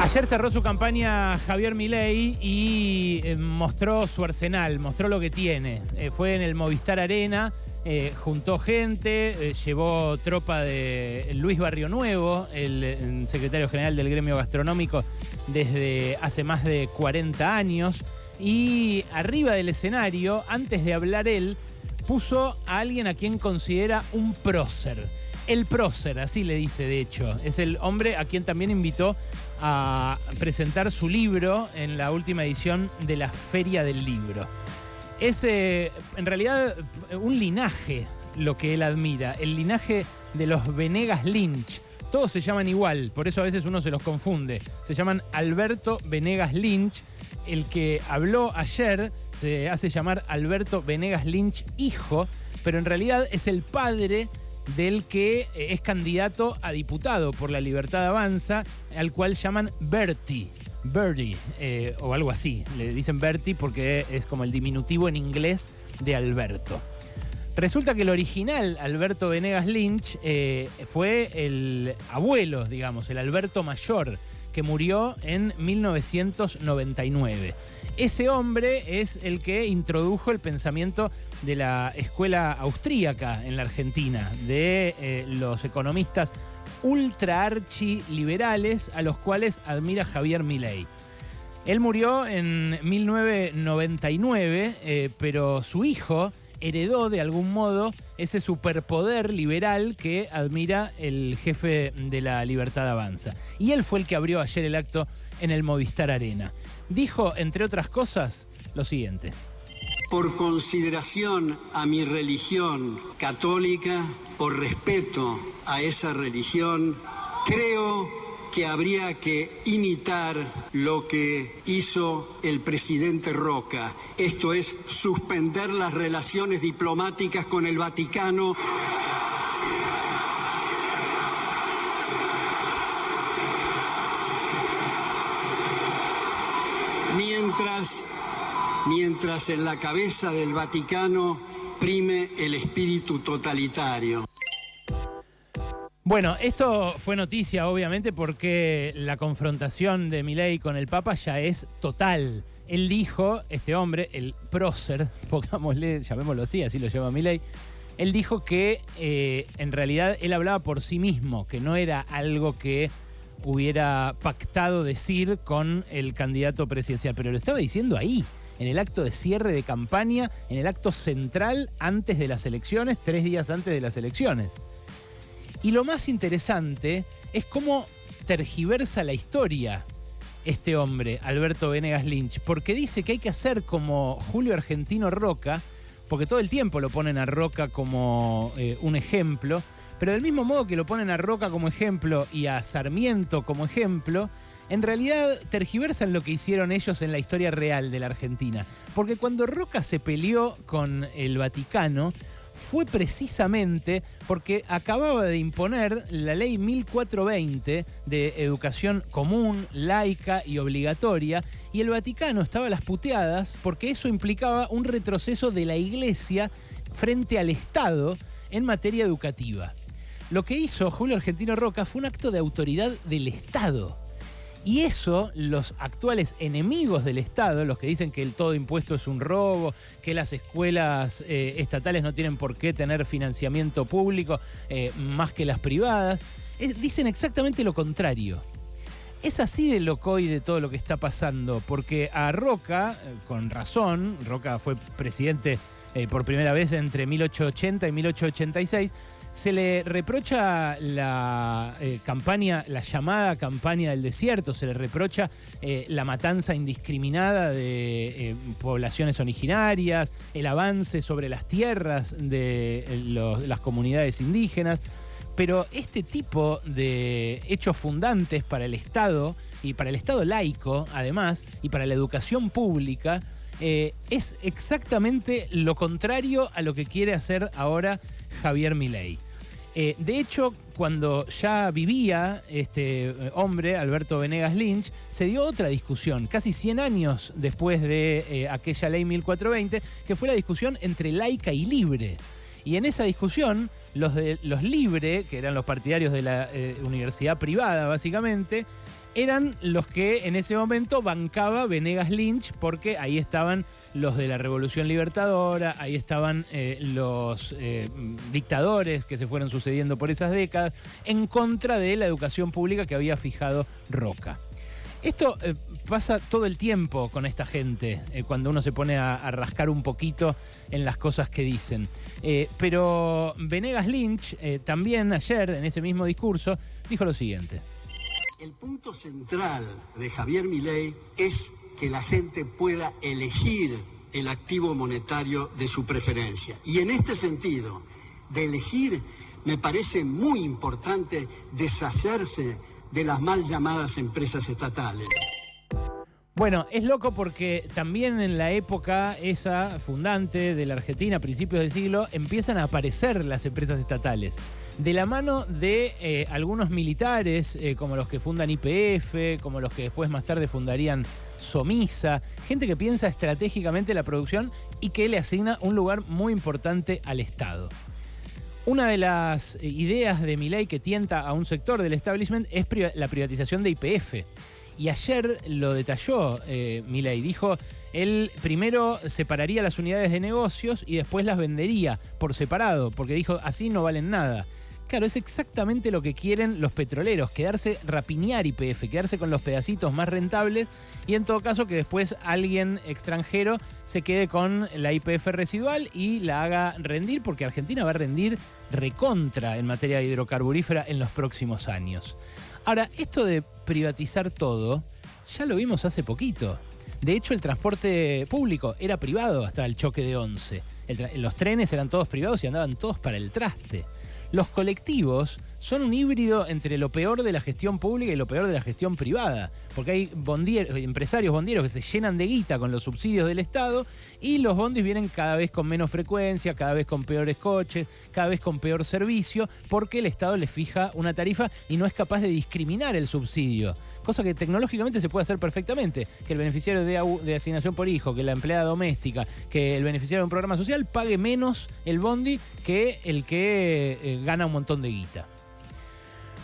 Ayer cerró su campaña Javier Milei y eh, mostró su arsenal, mostró lo que tiene. Eh, fue en el Movistar Arena, eh, juntó gente, llevó tropa de Luis Barrio Nuevo, el, secretario general del gremio gastronómico desde hace más de 40 años. Y arriba del escenario, antes de hablar él, puso a alguien a quien considera un prócer. El prócer, así le dice de hecho. Es el hombre a quien también invitó a presentar su libro en la última edición de la Feria del Libro. Es eh, en realidad un linaje lo que él admira, el linaje de los Venegas Lynch. Todos se llaman igual, por eso a veces uno se los confunde. Se llaman Alberto Venegas Lynch. El que habló ayer se hace llamar Alberto Venegas Lynch hijo, pero en realidad es el padre del que eh, es candidato a diputado por la Libertad Avanza, al cual llaman Bertie. Bertie, eh, o algo así. Le dicen Bertie porque es como el diminutivo en inglés de Alberto. Resulta que el original Alberto Venegas Lynch eh, fue el abuelo, digamos, el Alberto Mayor, que murió en 1999. Ese hombre es el que introdujo el pensamiento de la escuela austríaca en la Argentina, de eh, los economistas ultra archi liberales a los cuales admira Javier Milei. Él murió en 1999, eh, pero su hijo heredó de algún modo ese superpoder liberal que admira el jefe de la Libertad Avanza. Y él fue el que abrió ayer el acto en el Movistar Arena. Dijo, entre otras cosas, lo siguiente. Por consideración a mi religión católica, por respeto a esa religión, creo que habría que imitar lo que hizo el presidente Roca, esto es suspender las relaciones diplomáticas con el Vaticano. Mientras, mientras en la cabeza del Vaticano prime el espíritu totalitario. Bueno, esto fue noticia obviamente porque la confrontación de Milei con el Papa ya es total. Él dijo, este hombre, el prócer, pongámosle, llamémoslo así, así lo llama Milei, él dijo que eh, en realidad él hablaba por sí mismo, que no era algo que hubiera pactado decir con el candidato presidencial, pero lo estaba diciendo ahí, en el acto de cierre de campaña, en el acto central antes de las elecciones, tres días antes de las elecciones. Y lo más interesante es cómo tergiversa la historia este hombre, Alberto Venegas Lynch, porque dice que hay que hacer como Julio Argentino Roca, porque todo el tiempo lo ponen a Roca como eh, un ejemplo, pero del mismo modo que lo ponen a Roca como ejemplo y a Sarmiento como ejemplo, en realidad tergiversan lo que hicieron ellos en la historia real de la Argentina. Porque cuando Roca se peleó con el Vaticano, fue precisamente porque acababa de imponer la ley 1420 de educación común, laica y obligatoria, y el Vaticano estaba a las puteadas porque eso implicaba un retroceso de la Iglesia frente al Estado en materia educativa. Lo que hizo Julio Argentino Roca fue un acto de autoridad del Estado. Y eso, los actuales enemigos del Estado, los que dicen que el todo impuesto es un robo, que las escuelas eh, estatales no tienen por qué tener financiamiento público eh, más que las privadas, dicen exactamente lo contrario. Es así de de todo lo que está pasando, porque a Roca, eh, con razón, Roca fue presidente por primera vez entre 1880 y 1886, se le reprocha la eh, campaña, la llamada campaña del desierto, se le reprocha eh, la matanza indiscriminada de eh, poblaciones originarias, el avance sobre las tierras de las comunidades indígenas. Pero este tipo de hechos fundantes para el Estado y para el Estado laico, además, y para la educación pública, es exactamente lo contrario a lo que quiere hacer ahora Javier Milei. Eh, de hecho, cuando ya vivía este eh, hombre, Alberto Venegas Lynch, se dio otra discusión, casi 100 años después de eh, aquella ley 1420, que fue la discusión entre laica y libre. Y en esa discusión, los, de, los Libre, que eran los partidarios de la universidad privada básicamente, eran los que en ese momento bancaba Venegas Lynch porque ahí estaban los de la Revolución Libertadora, ahí estaban eh, los eh, dictadores que se fueron sucediendo por esas décadas, en contra de la educación pública que había fijado Roca. Esto eh, pasa todo el tiempo con esta gente, cuando uno se pone a, rascar un poquito en las cosas que dicen. pero Venegas Lynch también ayer, en ese mismo discurso, dijo lo siguiente. El punto central de Javier Milei es que la gente pueda elegir el activo monetario de su preferencia. Y en este sentido, de elegir, me parece muy importante deshacerse de las mal llamadas empresas estatales. Bueno, es loco porque también en la época esa fundante de la Argentina, a principios del siglo, empiezan a aparecer las empresas estatales de la mano de eh, algunos militares, eh, como los que fundan IPF, como los que después más tarde fundarían Somisa, gente que piensa estratégicamente la producción y que le asigna un lugar muy importante al Estado. Una de las eh, ideas de Milei que tienta a un sector del establishment es la privatización de IPF. Y ayer lo detalló eh, Milei. Dijo, él primero separaría las unidades de negocios y después las vendería por separado, porque dijo, así no valen nada. Claro, es exactamente lo que quieren los petroleros, quedarse, rapiñar YPF, quedarse con los pedacitos más rentables y en todo caso que después alguien extranjero se quede con la IPF residual y la haga rendir, porque Argentina va a rendir recontra en materia hidrocarburífera en los próximos años. Ahora, esto de privatizar todo, ya lo vimos hace poquito. De hecho, el transporte público era privado hasta el choque de 11. los trenes eran todos privados y andaban todos para el traste. Los colectivos son un híbrido entre lo peor de la gestión pública y lo peor de la gestión privada, porque hay empresarios bondieros que se llenan de guita con los subsidios del Estado y los bondis vienen cada vez con menos frecuencia, cada vez con peores coches, cada vez con peor servicio, porque el Estado les fija una tarifa y no es capaz de discriminar el subsidio cosa que tecnológicamente se puede hacer perfectamente. Que el beneficiario de, asignación por hijo, que la empleada doméstica, que el beneficiario de un programa social pague menos el bondi que el que eh, gana un montón de guita.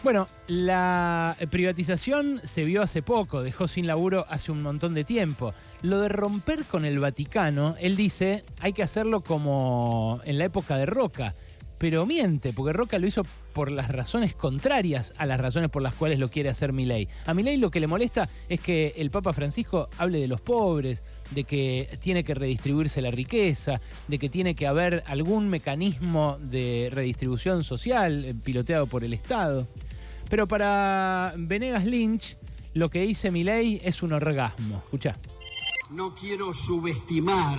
Bueno, la privatización se vio hace poco, dejó sin laburo hace un montón de tiempo. Lo de romper con el Vaticano, él dice, hay que hacerlo como en la época de Roca pero miente, porque Roca lo hizo por las razones contrarias a las razones por las cuales lo quiere hacer Milei. A Milei lo que le molesta es que el Papa Francisco hable de los pobres, de que tiene que redistribuirse la riqueza, de que tiene que haber algún mecanismo de redistribución social eh, piloteado por el Estado. Pero para Venegas Lynch, lo que dice Milei es un orgasmo. Escucha. No quiero subestimar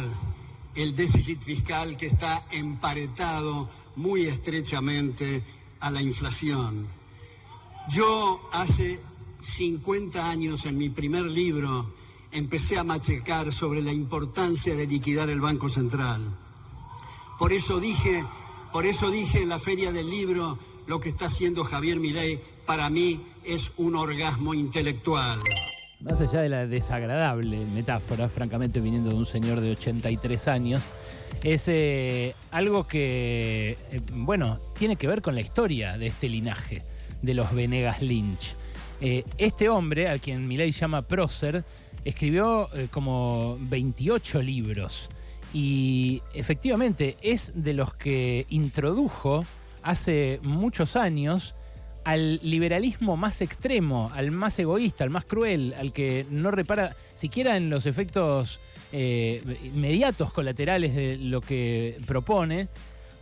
el déficit fiscal que está emparetado muy estrechamente a la inflación. Yo hace 50 años en mi primer libro empecé a machecar sobre la importancia de liquidar el Banco Central. Por eso dije, por eso dije en la feria del libro lo que está haciendo Javier Milei para mí es un orgasmo intelectual. Más allá de la desagradable metáfora, francamente viniendo de un señor de 83 años, es eh, algo que, eh, bueno, tiene que ver con la historia de este linaje, de los Venegas Lynch. Eh, este hombre, al quien Milei llama Prócer, escribió como 28 libros y efectivamente es de los que introdujo hace muchos años al liberalismo más extremo, al más egoísta, al más cruel, al que no repara siquiera en los efectos eh, inmediatos colaterales de lo que propone,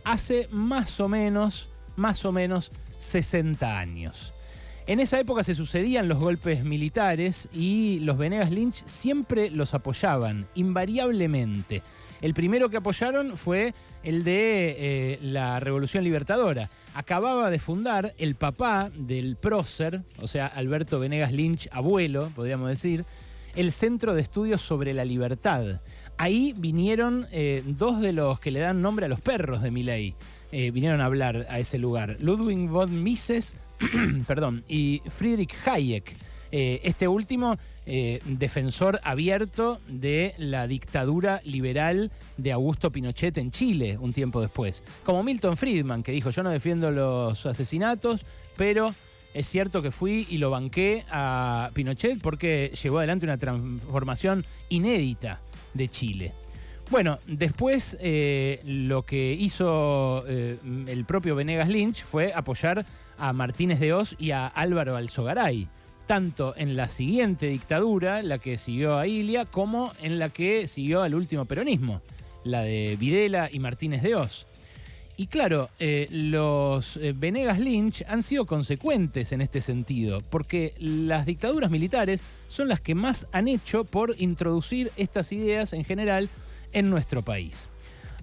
hace más o menos, más o menos 60 años. En esa época se sucedían los golpes militares y los Venegas Lynch siempre los apoyaban, invariablemente. El primero que apoyaron fue el de eh, la Revolución Libertadora. Acababa de fundar el papá del prócer, o sea, Alberto Venegas Lynch, abuelo, podríamos decir, el Centro de Estudios sobre la Libertad. Ahí vinieron eh, dos de los que le dan nombre a los perros de Miley. Eh, vinieron a hablar a ese lugar. Ludwig von Mises perdón, y Friedrich Hayek. Eh, este último, defensor abierto de la dictadura liberal de Augusto Pinochet en Chile un tiempo después. Como Milton Friedman, que dijo, yo no defiendo los asesinatos, pero es cierto que fui y lo banqué a Pinochet porque llevó adelante una transformación inédita de Chile. Bueno, después eh, lo que hizo eh, el propio Venegas Lynch fue apoyar a Martínez de Oz y a Álvaro Alzogaray, tanto en la siguiente dictadura, la que siguió a Ilia, como en la que siguió al último peronismo, la de Videla y Martínez de Oz. Y claro, eh, los Venegas Lynch han sido consecuentes en este sentido, porque las dictaduras militares son las que más han hecho por introducir estas ideas en general en nuestro país.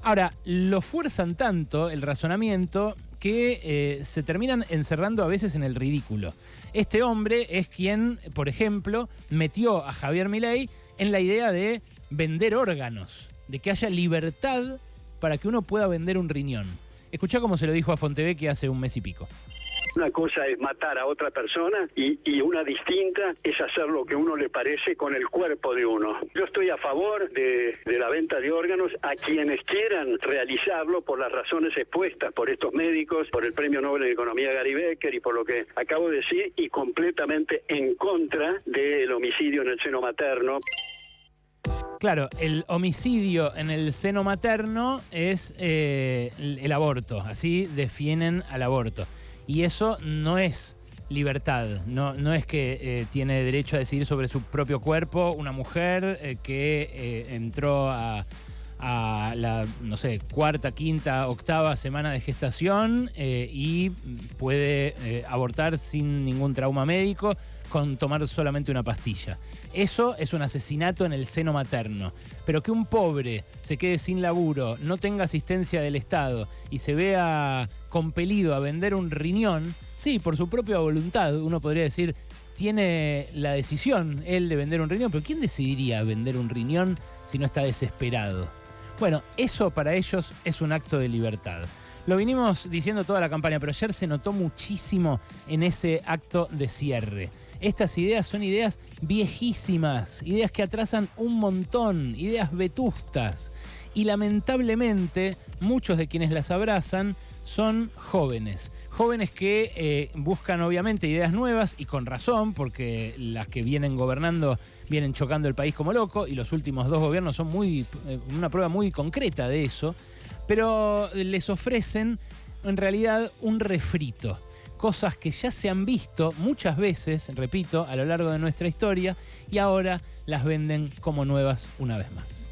Ahora, lo fuerzan tanto el razonamiento que eh, se terminan encerrando a veces en el ridículo. Este hombre es quien, por ejemplo, metió a Javier Milei en la idea de vender órganos, de que haya libertad para que uno pueda vender un riñón. Escuchá cómo se lo dijo a Fontevecchia hace un mes y pico. Una cosa es matar a otra persona y, una distinta es hacer lo que uno le parece con el cuerpo de uno. Yo estoy a favor de, la venta de órganos a quienes quieran realizarlo por las razones expuestas por estos médicos, por el Premio Nobel de Economía Gary Becker y por lo que acabo de decir y completamente en contra del homicidio en el seno materno. Claro, el homicidio en el seno materno es eh, el aborto, así definen al aborto. Y eso no es libertad, no, no es que eh, tiene derecho a decidir sobre su propio cuerpo una mujer eh, que eh, entró a, a, la, no sé, cuarta, quinta, octava semana de gestación y puede abortar sin ningún trauma médico con tomar solamente una pastilla. Eso es un asesinato en el seno materno. Pero que un pobre se quede sin laburo, no tenga asistencia del Estado y se vea compelido a vender un riñón, sí, por su propia voluntad, uno podría decir, tiene la decisión él de vender un riñón, pero ¿quién decidiría vender un riñón si no está desesperado? Bueno, eso para ellos es un acto de libertad. Lo vinimos diciendo toda la campaña, pero ayer se notó muchísimo en ese acto de cierre. Estas ideas son ideas viejísimas, ideas que atrasan un montón, ideas vetustas. Y lamentablemente muchos de quienes las abrazan son jóvenes. Jóvenes que eh, buscan obviamente ideas nuevas y con razón, porque las que vienen gobernando vienen chocando el país como loco y los últimos dos gobiernos son muy, eh, una prueba muy concreta de eso, pero les ofrecen en realidad un refrito cosas que ya se han visto muchas veces, repito, a lo largo de nuestra historia y ahora las venden como nuevas una vez más.